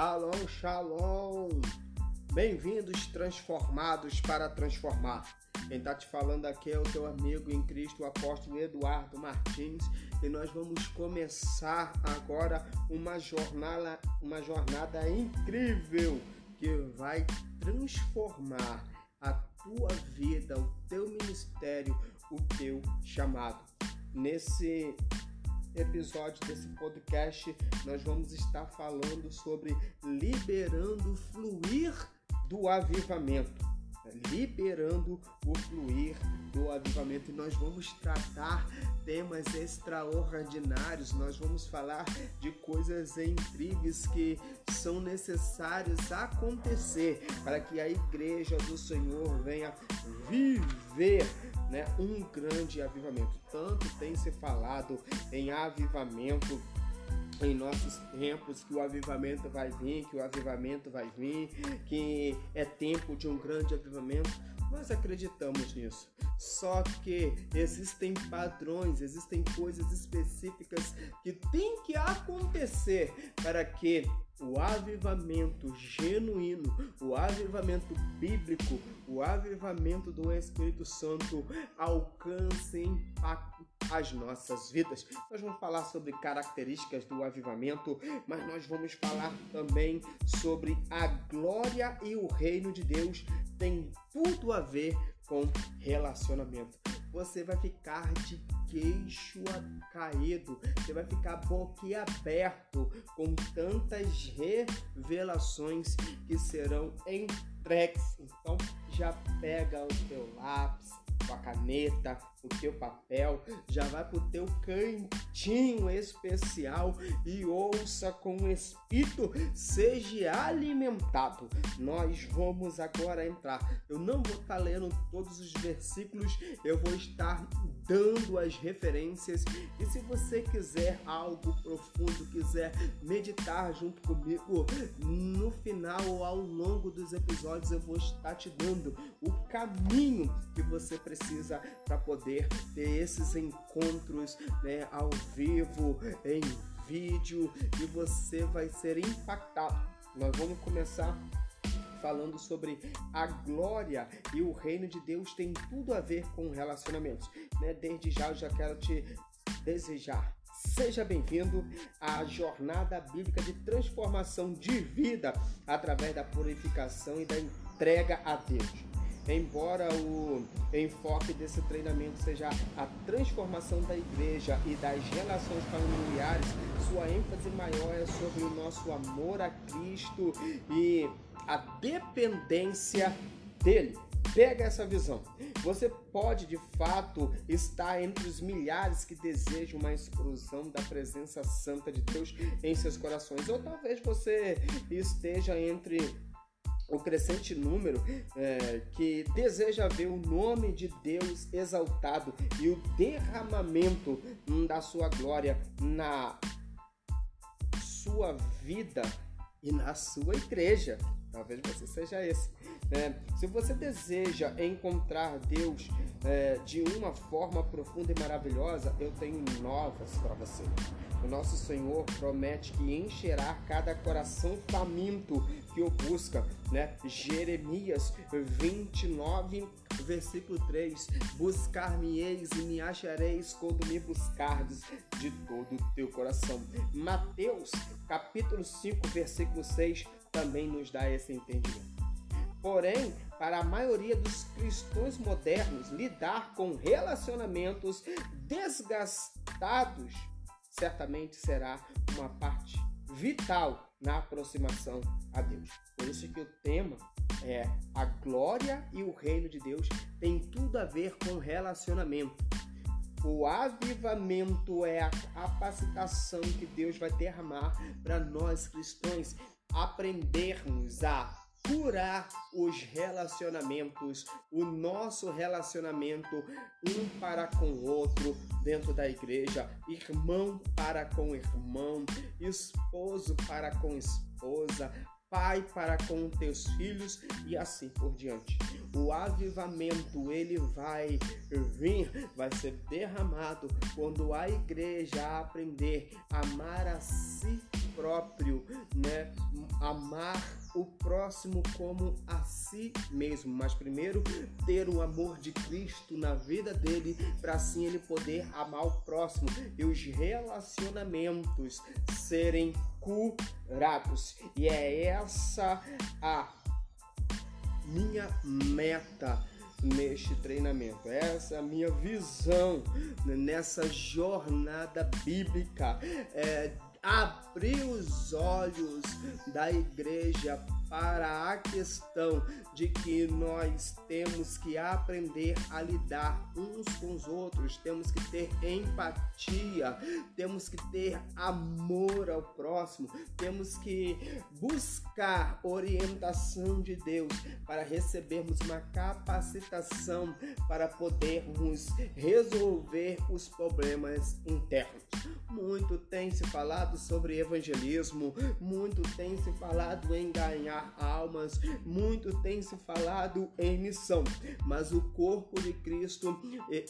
Shalom, shalom! Bem-vindos transformados para transformar. Quem está te falando aqui é o teu amigo em Cristo, o apóstolo Eduardo Martins, e nós vamos começar agora uma jornada, uma jornada incrível que vai transformar a tua vida, o teu ministério, o teu chamado. Nesse episódio desse podcast, nós vamos estar falando sobre liberando o fluir do avivamento. Liberando o fluir do avivamento. E nós vamos tratar temas extraordinários, nós vamos falar de coisas incríveis que são necessárias acontecer para que a igreja do Senhor venha viver né, um grande avivamento. Tanto tem se falado em avivamento em nossos tempos que o avivamento vai vir, que o avivamento vai vir, que é tempo de um grande avivamento. Nós acreditamos nisso. Só que existem padrões, existem coisas específicas que tem que acontecer para que o avivamento genuíno, o avivamento bíblico, o avivamento do Espírito Santo alcance impacte as nossas vidas. Nós vamos falar sobre características do avivamento, mas nós vamos falar também sobre a glória e o reino de Deus tem tudo a ver relacionamento. Você vai ficar de queixo caído, você vai ficar boquiaberto com tantas revelações que serão entregues. Então já pega o teu lápis, tua caneta, o teu papel, já vai pro teu cantinho especial e ouça com o Espírito, seja alimentado. Nós vamos agora entrar. Eu não vou estar lendo todos os versículos, eu vou estar dando as referências. E se você quiser algo profundo, quiser meditar junto comigo, no final ou ao longo dos episódios eu vou estar te dando o caminho que você precisa para poder ter esses encontros né, ao vivo, em vídeo, e você vai ser impactado. Nós vamos começar falando sobre a glória e o reino de Deus tem tudo a ver com relacionamentos. Né? Desde já eu já quero te desejar. Seja bem-vindo à jornada bíblica de transformação de vida através da purificação e da entrega a Deus. Embora o enfoque desse treinamento seja a transformação da igreja e das relações familiares, sua ênfase maior é sobre o nosso amor a Cristo e a dependência dele. Pega essa visão. Você pode de fato estar entre os milhares que desejam uma explosão da presença santa de Deus em seus corações, ou talvez você esteja entre o crescente número é, que deseja ver o nome de Deus exaltado e o derramamento da sua glória na sua vida e na sua igreja. Talvez você seja esse. É, se você deseja encontrar Deus é, de uma forma profunda e maravilhosa, eu tenho novas para você. O nosso Senhor promete que encherá cada coração faminto que o busca, né? Jeremias 29, versículo 3: Buscar-me-eis e me achareis quando me buscardes de todo o teu coração. Mateus, capítulo 5, versículo 6 também nos dá esse entendimento. Porém, para a maioria dos cristãos modernos, lidar com relacionamentos desgastados certamente será uma parte vital na aproximação a Deus. Por isso que o tema é a glória e o reino de Deus tem tudo a ver com relacionamento. O avivamento é a capacitação que Deus vai derramar para nós cristãos aprendermos a curar os relacionamentos, o nosso relacionamento um para com o outro dentro da igreja, irmão para com irmão, esposo para com esposa, pai para com teus filhos e assim por diante. O avivamento ele vai vir, vai ser derramado quando a igreja aprender a amar a si próprio, né? Amar o próximo como a si mesmo, mas primeiro ter o amor de Cristo na vida dele, para assim ele poder amar o próximo e os relacionamentos serem curados. E é essa a minha meta neste treinamento. Essa é a minha visão nessa jornada bíblica. É, abrir os olhos da igreja para a questão de que nós temos que aprender a lidar uns com os outros, temos que ter empatia, temos que ter amor ao próximo, temos que buscar orientação de Deus para recebermos uma capacitação para podermos resolver os problemas internos. Muito tem se falado sobre evangelismo, muito tem se falado em ganhar almas. Muito tem se falado em missão, mas o corpo de Cristo,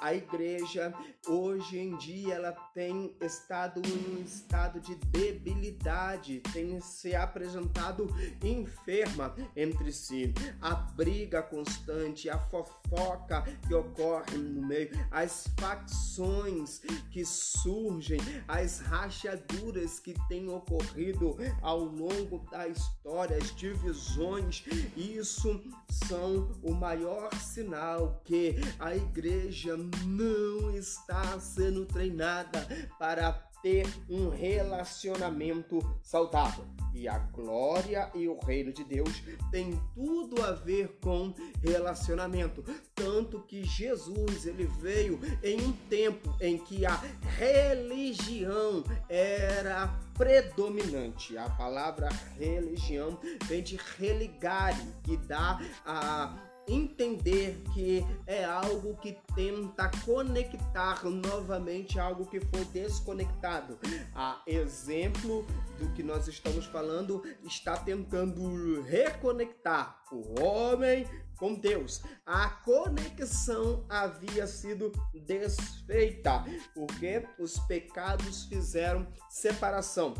a igreja, hoje em dia, ela tem estado em um estado de debilidade, tem se apresentado enferma entre si. A briga constante, a fofoca que ocorre no meio, as facções que surgem, as rachaduras que têm ocorrido ao longo da história, as divisões, isso são o maior sinal que a igreja não está sendo treinada para ter um relacionamento saudável. E a glória e o reino de Deus tem tudo a ver com relacionamento. Tanto que Jesus ele veio em um tempo em que a religião era predominante. A palavra religião vem de religare, que dá a entender que é algo que tenta conectar novamente algo que foi desconectado. A exemplo do que nós estamos falando, está tentando reconectar o homem com Deus. A conexão havia sido desfeita, porque os pecados fizeram separação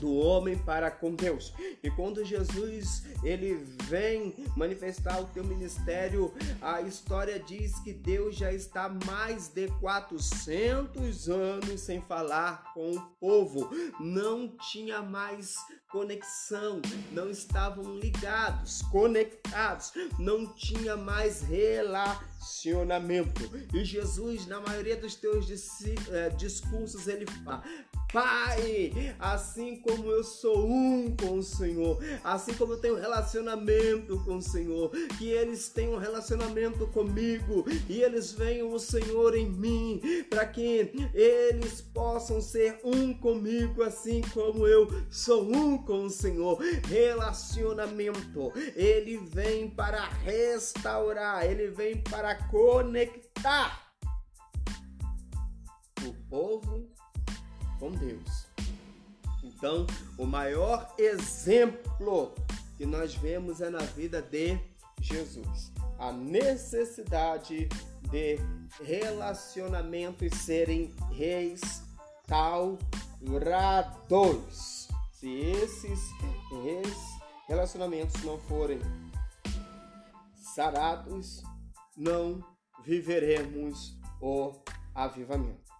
do homem para com Deus. E quando Jesus ele vem manifestar o teu ministério, a história diz que Deus já está mais de 400 anos sem falar com o povo. Não tinha mais conexão, não estavam ligados, conectados, não tinha mais relacionamento. E Jesus, na maioria dos teus eh, discursos, ele fala: Pai, assim como eu sou um com o Senhor, assim como eu tenho relacionamento com o Senhor, que eles tenham relacionamento comigo e eles venham o Senhor em mim, para que eles possam ser um comigo, assim como eu sou um com o Senhor. Relacionamento, ele vem para restaurar, ele vem para conectar o povo com Deus. Então, o maior exemplo que nós vemos é na vida de Jesus. A necessidade de relacionamentos serem restaurados. Se esses relacionamentos não forem sarados, não viveremos o avivamento.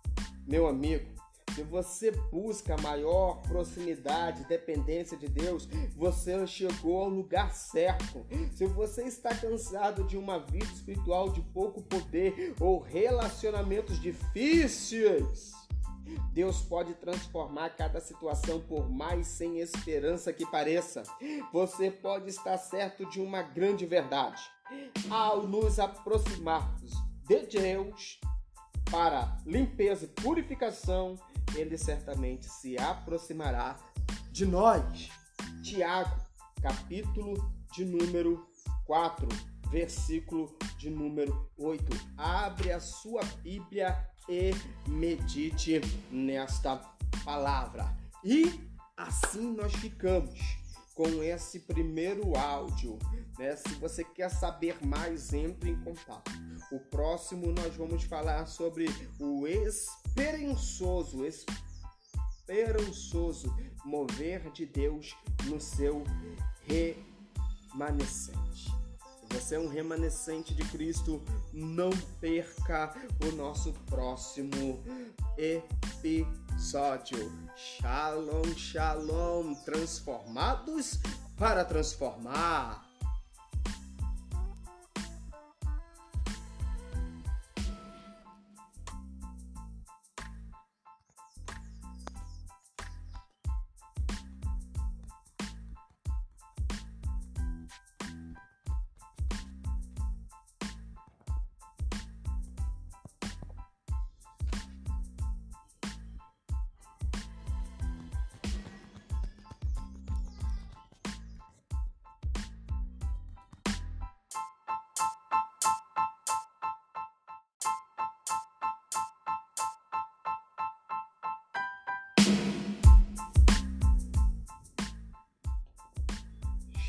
Meu amigo, se você busca maior proximidade, dependência de Deus, você chegou ao lugar certo. Se você está cansado de uma vida espiritual de pouco poder ou relacionamentos difíceis, Deus pode transformar cada situação, por mais sem esperança que pareça. Você pode estar certo de uma grande verdade. Ao nos aproximarmos de Deus para limpeza e purificação, ele certamente se aproximará de nós. Tiago, capítulo de número 4, versículo de número 8. Abre a sua Bíblia e medite nesta palavra. E assim nós ficamos com esse primeiro áudio. Né? Se você quer saber mais, entre em contato. O próximo nós vamos falar sobre o experiencioso, esperançoso mover de Deus no seu remanescente. Você é um remanescente de Cristo, não perca o nosso próximo episódio. Shalom, shalom, transformados para transformar.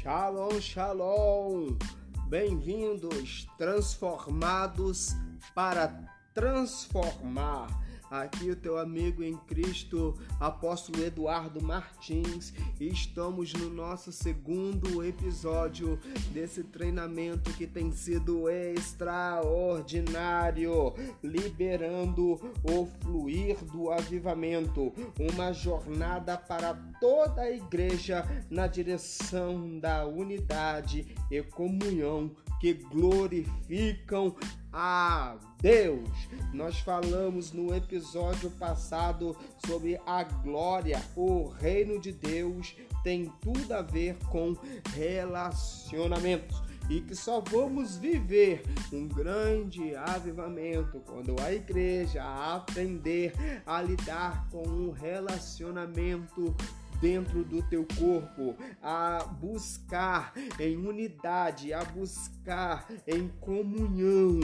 Shalom, shalom! Bem-vindos, transformados para transformar. Aqui o teu amigo em Cristo, apóstolo Eduardo Martins, e estamos no nosso segundo episódio desse treinamento que tem sido extraordinário, liberando o fluir do avivamento, uma jornada para toda a igreja na direção da unidade e comunhão que glorificam a Deus. Nós falamos no episódio passado sobre a glória, o reino de Deus tem tudo a ver com relacionamentos e que só vamos viver um grande avivamento quando a igreja aprender a lidar com um relacionamento dentro do teu corpo, a buscar em unidade, a buscar em comunhão,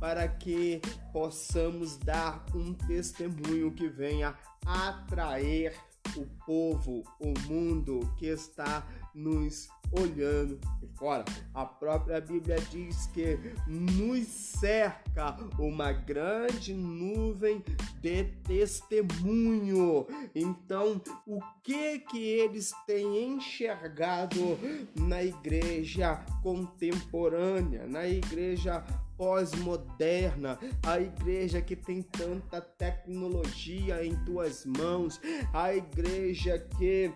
para que possamos dar um testemunho que venha atrair o povo, o mundo que está nos olhando de fora. A própria Bíblia diz que nos cerca uma grande nuvem de testemunho. Então, o que que eles têm enxergado na igreja contemporânea, na igreja pós-moderna, a igreja que tem tanta tecnologia em tuas mãos, a igreja que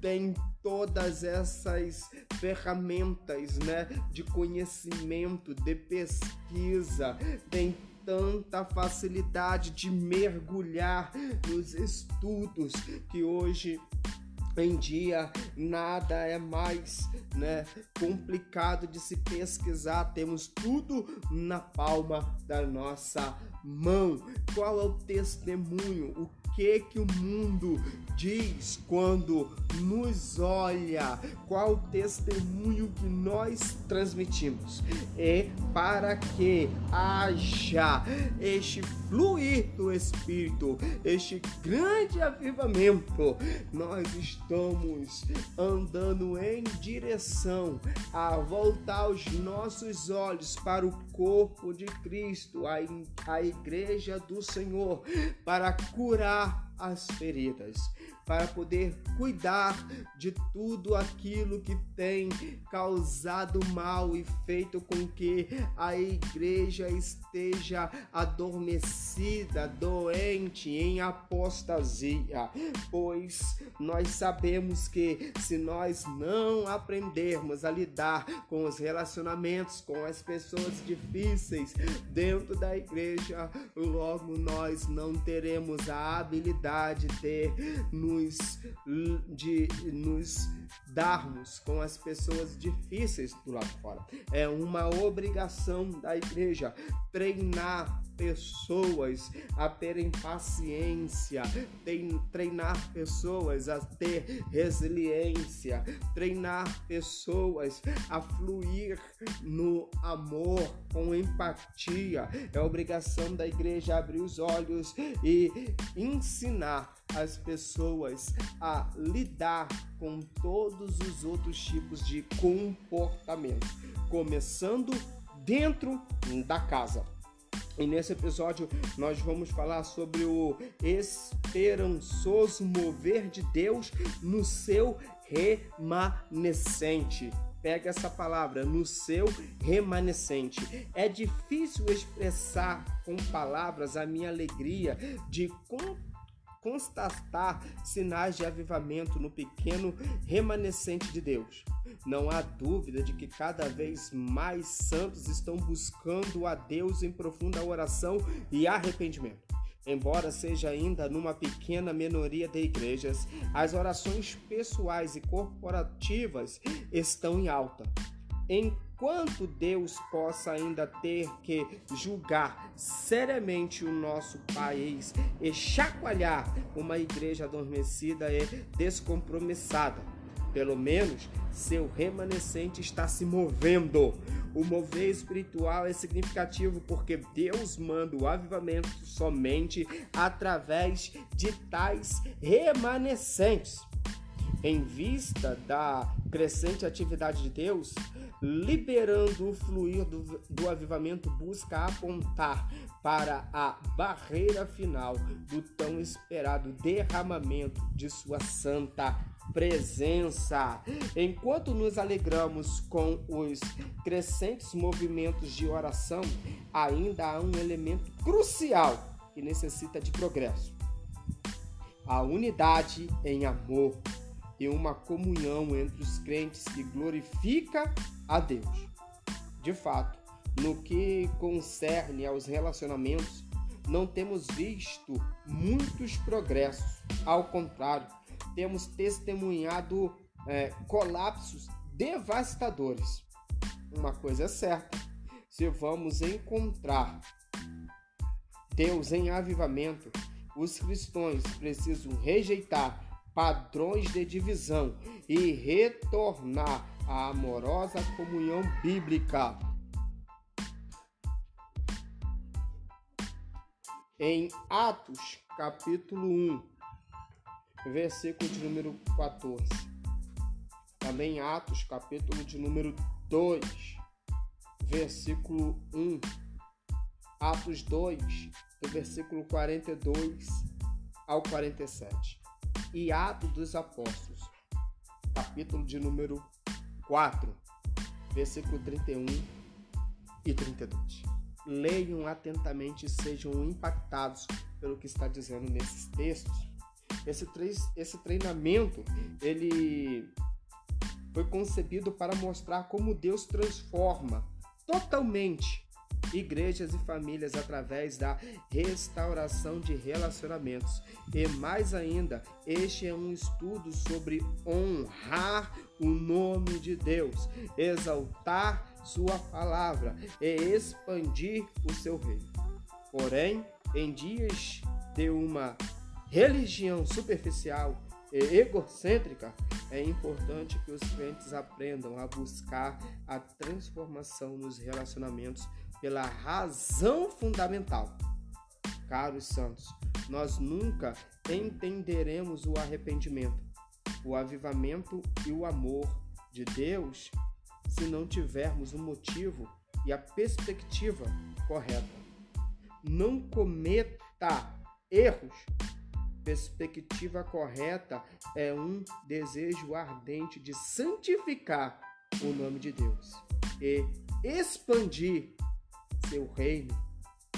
tem todas essas ferramentas, né, de conhecimento, de pesquisa, tem tanta facilidade de mergulhar nos estudos que hoje em dia nada é mais né, complicado de se pesquisar, temos tudo na palma da nossa mão. Qual é o testemunho? O que que o mundo diz quando nos olha? Qual testemunho que nós transmitimos? É para que haja este fluir do Espírito, este grande avivamento. Nós estamos andando em direção a voltar os nossos olhos para o corpo de Cristo, a, a igreja do Senhor, para curar as feridas, para poder cuidar de tudo aquilo que tem causado mal e feito com que a igreja esteja adormecida, doente, em apostasia. Pois nós sabemos que se nós não aprendermos a lidar com os relacionamentos, com as pessoas difíceis dentro da igreja, logo nós não teremos a habilidade de nos, de nos darmos com as pessoas difíceis do lado de fora. É uma obrigação da igreja treinar pessoas a terem paciência, treinar pessoas a ter resiliência, treinar pessoas a fluir no amor, com empatia. É obrigação da igreja abrir os olhos e ensinar as pessoas a lidar com todos os outros tipos de comportamento, começando dentro da casa. E nesse episódio nós vamos falar sobre o esperançoso mover de Deus no seu remanescente. Pega essa palavra, no seu remanescente. É difícil expressar com palavras a minha alegria de constatar sinais de avivamento no pequeno remanescente de Deus. Não há dúvida de que cada vez mais santos estão buscando a Deus em profunda oração e arrependimento. Embora seja ainda numa pequena minoria de igrejas, as orações pessoais e corporativas estão em alta. Enquanto Deus possa ainda ter que julgar seriamente o nosso país e chacoalhar uma igreja adormecida e descompromissada, pelo menos seu remanescente está se movendo. O mover espiritual é significativo porque Deus manda o avivamento somente através de tais remanescentes. Em vista da crescente atividade de Deus, liberando o fluir do, do avivamento, busca apontar para a barreira final do tão esperado derramamento de Sua santa presença. Enquanto nos alegramos com os crescentes movimentos de oração, ainda há um elemento crucial que necessita de progresso: a unidade em amor e uma comunhão entre os crentes que glorifica a Deus. De fato, no que concerne aos relacionamentos, não temos visto muitos progressos. Ao contrário, temos testemunhado é, colapsos devastadores. Uma coisa é certa: se vamos encontrar Deus em avivamento, os cristãos precisam rejeitar padrões de divisão e retornar à amorosa comunhão bíblica. Em Atos, capítulo 1, versículo de número 14. Também Atos, capítulo de número 2, versículo 1. Atos 2, do versículo 42 ao 47. E Atos dos Apóstolos, capítulo de número 4, versículo 31 e 32. Leiam atentamente e sejam impactados pelo que está dizendo nesses textos esse, esse treinamento ele foi concebido para mostrar como Deus transforma totalmente igrejas e famílias através da restauração de relacionamentos. E mais ainda, este é um estudo sobre honrar o nome de Deus, exaltar sua palavra e expandir o seu reino. Porém, em dias de uma religião superficial e egocêntrica, é importante que os crentes aprendam a buscar a transformação nos relacionamentos pela razão fundamental. Caros santos, nós nunca entenderemos o arrependimento, o avivamento e o amor de Deus se não tivermos o motivo e a perspectiva correta. Não cometa erros perspectiva correta é um desejo ardente de santificar o nome de Deus e expandir seu reino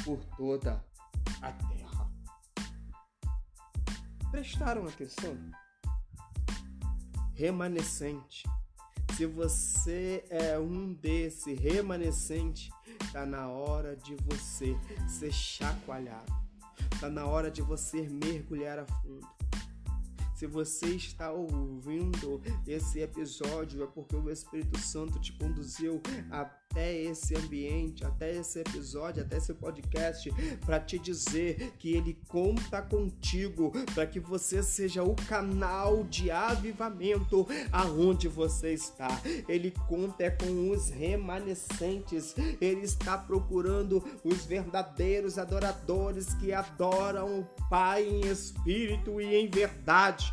por toda a terra. Prestaram atenção? Remanescente. Se você é um desse remanescente, está na hora de você ser chacoalhado Está na hora de você mergulhar a fundo. Se você está ouvindo esse episódio, é porque o Espírito Santo te conduziu até esse ambiente, até esse episódio, até esse podcast, para te dizer que Ele conta contigo, para que você seja o canal de avivamento aonde você está. Ele conta é com os remanescentes, Ele está procurando os verdadeiros adoradores que adoram o Pai em espírito e em verdade.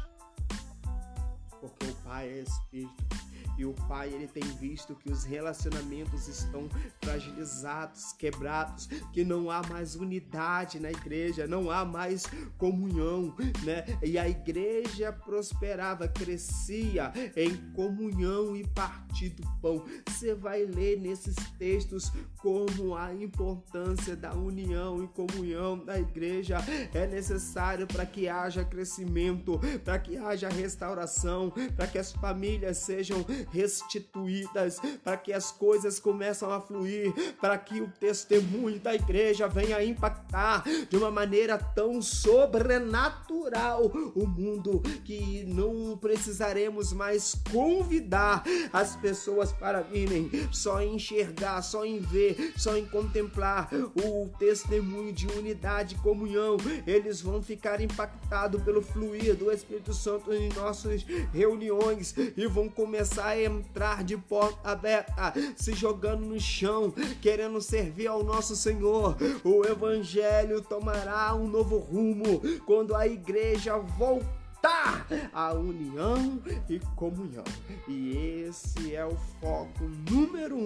Porque o Pai é Espírito E o pai ele tem visto que os relacionamentos estão fragilizados, quebrados, que não há mais unidade na igreja, não há mais comunhão, né? E a igreja prosperava, crescia em comunhão e partir do pão. Você vai ler nesses textos como a importância da união e comunhão da igreja é necessário para que haja crescimento, para que haja restauração, para que as famílias sejam restituídas, para que as coisas começam a fluir, para que o testemunho da igreja venha impactar de uma maneira tão sobrenatural o mundo que não precisaremos mais convidar as pessoas para virem, só enxergar, só em ver, só em contemplar o testemunho de unidade comunhão. Eles vão ficar impactados pelo fluir do Espírito Santo em nossas reuniões e vão começar a entrar de porta aberta, se jogando no chão, querendo servir ao nosso Senhor. O Evangelho tomará um novo rumo quando a igreja voltar a união e comunhão. E esse é o foco número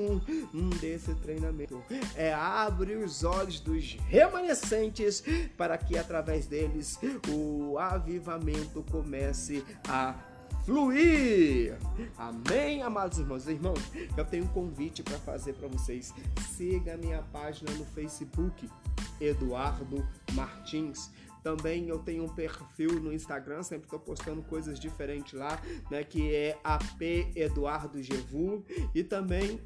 um desse treinamento. É abrir os olhos dos remanescentes para que através deles o avivamento comece a fluir. Amém, amados irmãos e irmãos. Eu tenho um convite para fazer para vocês. Siga a minha página no Facebook, Eduardo Martins. Também eu tenho um perfil no Instagram, sempre estou postando coisas diferentes lá, né? Que é AP Eduardo Gevu. E também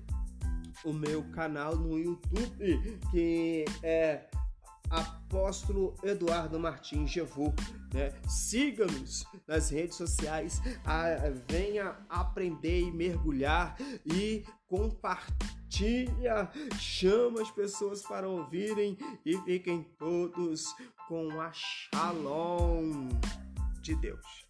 o meu canal no YouTube, que é Apóstolo Eduardo Martins Gevu. Né? Siga-nos nas redes sociais, a, venha aprender e mergulhar e compartilha, chama as pessoas para ouvirem e fiquem todos com a Shalom de Deus.